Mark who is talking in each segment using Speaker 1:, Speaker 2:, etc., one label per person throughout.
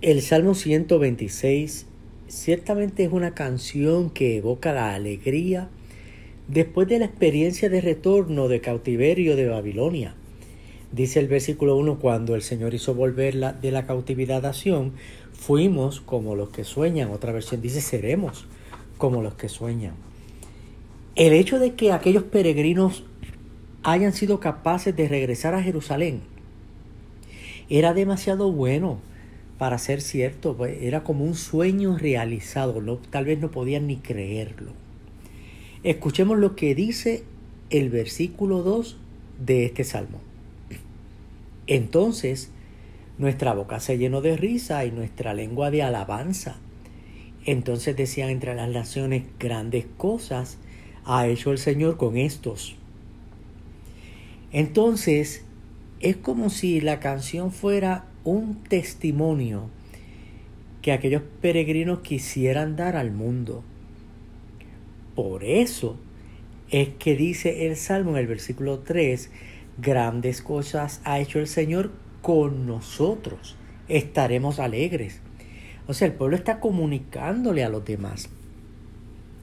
Speaker 1: El Salmo 126 ciertamente es una canción que evoca la alegría después de la experiencia de retorno de cautiverio de Babilonia. Dice el versículo 1, cuando el Señor hizo volver de la cautividad a Sion, fuimos como los que sueñan. Otra versión dice, seremos como los que sueñan. El hecho de que aquellos peregrinos hayan sido capaces de regresar a Jerusalén era demasiado bueno para ser cierto, pues, era como un sueño realizado, no, tal vez no podían ni creerlo. Escuchemos lo que dice el versículo 2 de este salmo. Entonces nuestra boca se llenó de risa y nuestra lengua de alabanza. Entonces decían entre las naciones grandes cosas ha hecho el Señor con estos. Entonces es como si la canción fuera un testimonio que aquellos peregrinos quisieran dar al mundo. Por eso es que dice el Salmo en el versículo 3, grandes cosas ha hecho el Señor con nosotros, estaremos alegres. O sea, el pueblo está comunicándole a los demás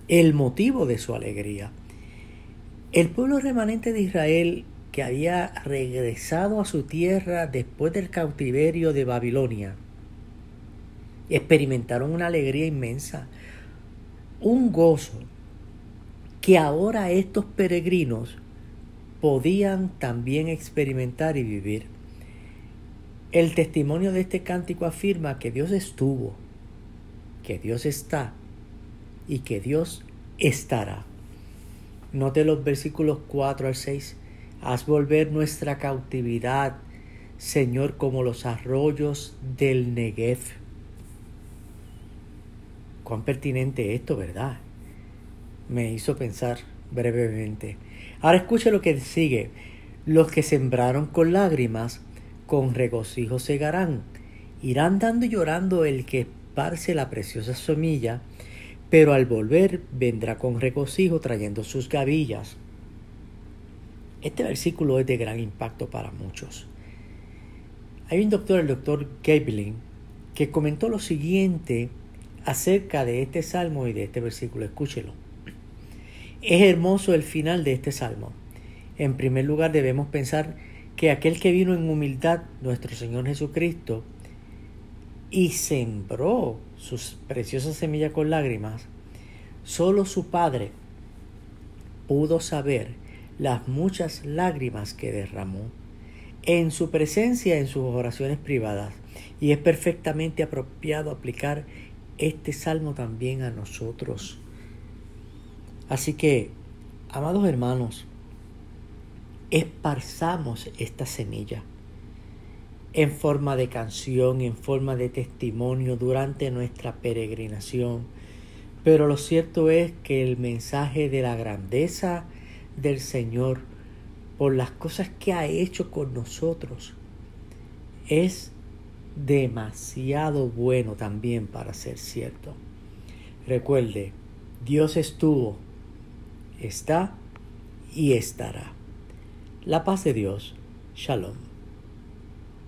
Speaker 1: el motivo de su alegría. El pueblo remanente de Israel que había regresado a su tierra después del cautiverio de Babilonia, experimentaron una alegría inmensa, un gozo que ahora estos peregrinos podían también experimentar y vivir. El testimonio de este cántico afirma que Dios estuvo, que Dios está y que Dios estará. Note los versículos 4 al 6. Haz volver nuestra cautividad, Señor, como los arroyos del Negev. Cuán pertinente esto, ¿verdad? Me hizo pensar brevemente. Ahora escuche lo que sigue. Los que sembraron con lágrimas, con regocijo segarán. Irán dando y llorando el que esparce la preciosa semilla, pero al volver vendrá con regocijo trayendo sus gavillas. Este versículo es de gran impacto para muchos. Hay un doctor, el doctor Gablin, que comentó lo siguiente acerca de este salmo y de este versículo. Escúchelo. Es hermoso el final de este salmo. En primer lugar debemos pensar que aquel que vino en humildad, nuestro Señor Jesucristo, y sembró sus preciosas semillas con lágrimas, solo su Padre pudo saber las muchas lágrimas que derramó en su presencia en sus oraciones privadas. Y es perfectamente apropiado aplicar este salmo también a nosotros. Así que, amados hermanos, esparzamos esta semilla en forma de canción, en forma de testimonio durante nuestra peregrinación. Pero lo cierto es que el mensaje de la grandeza del Señor por las cosas que ha hecho con nosotros es demasiado bueno también para ser cierto. Recuerde, Dios estuvo, está y estará. La paz de Dios. Shalom.